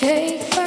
Take.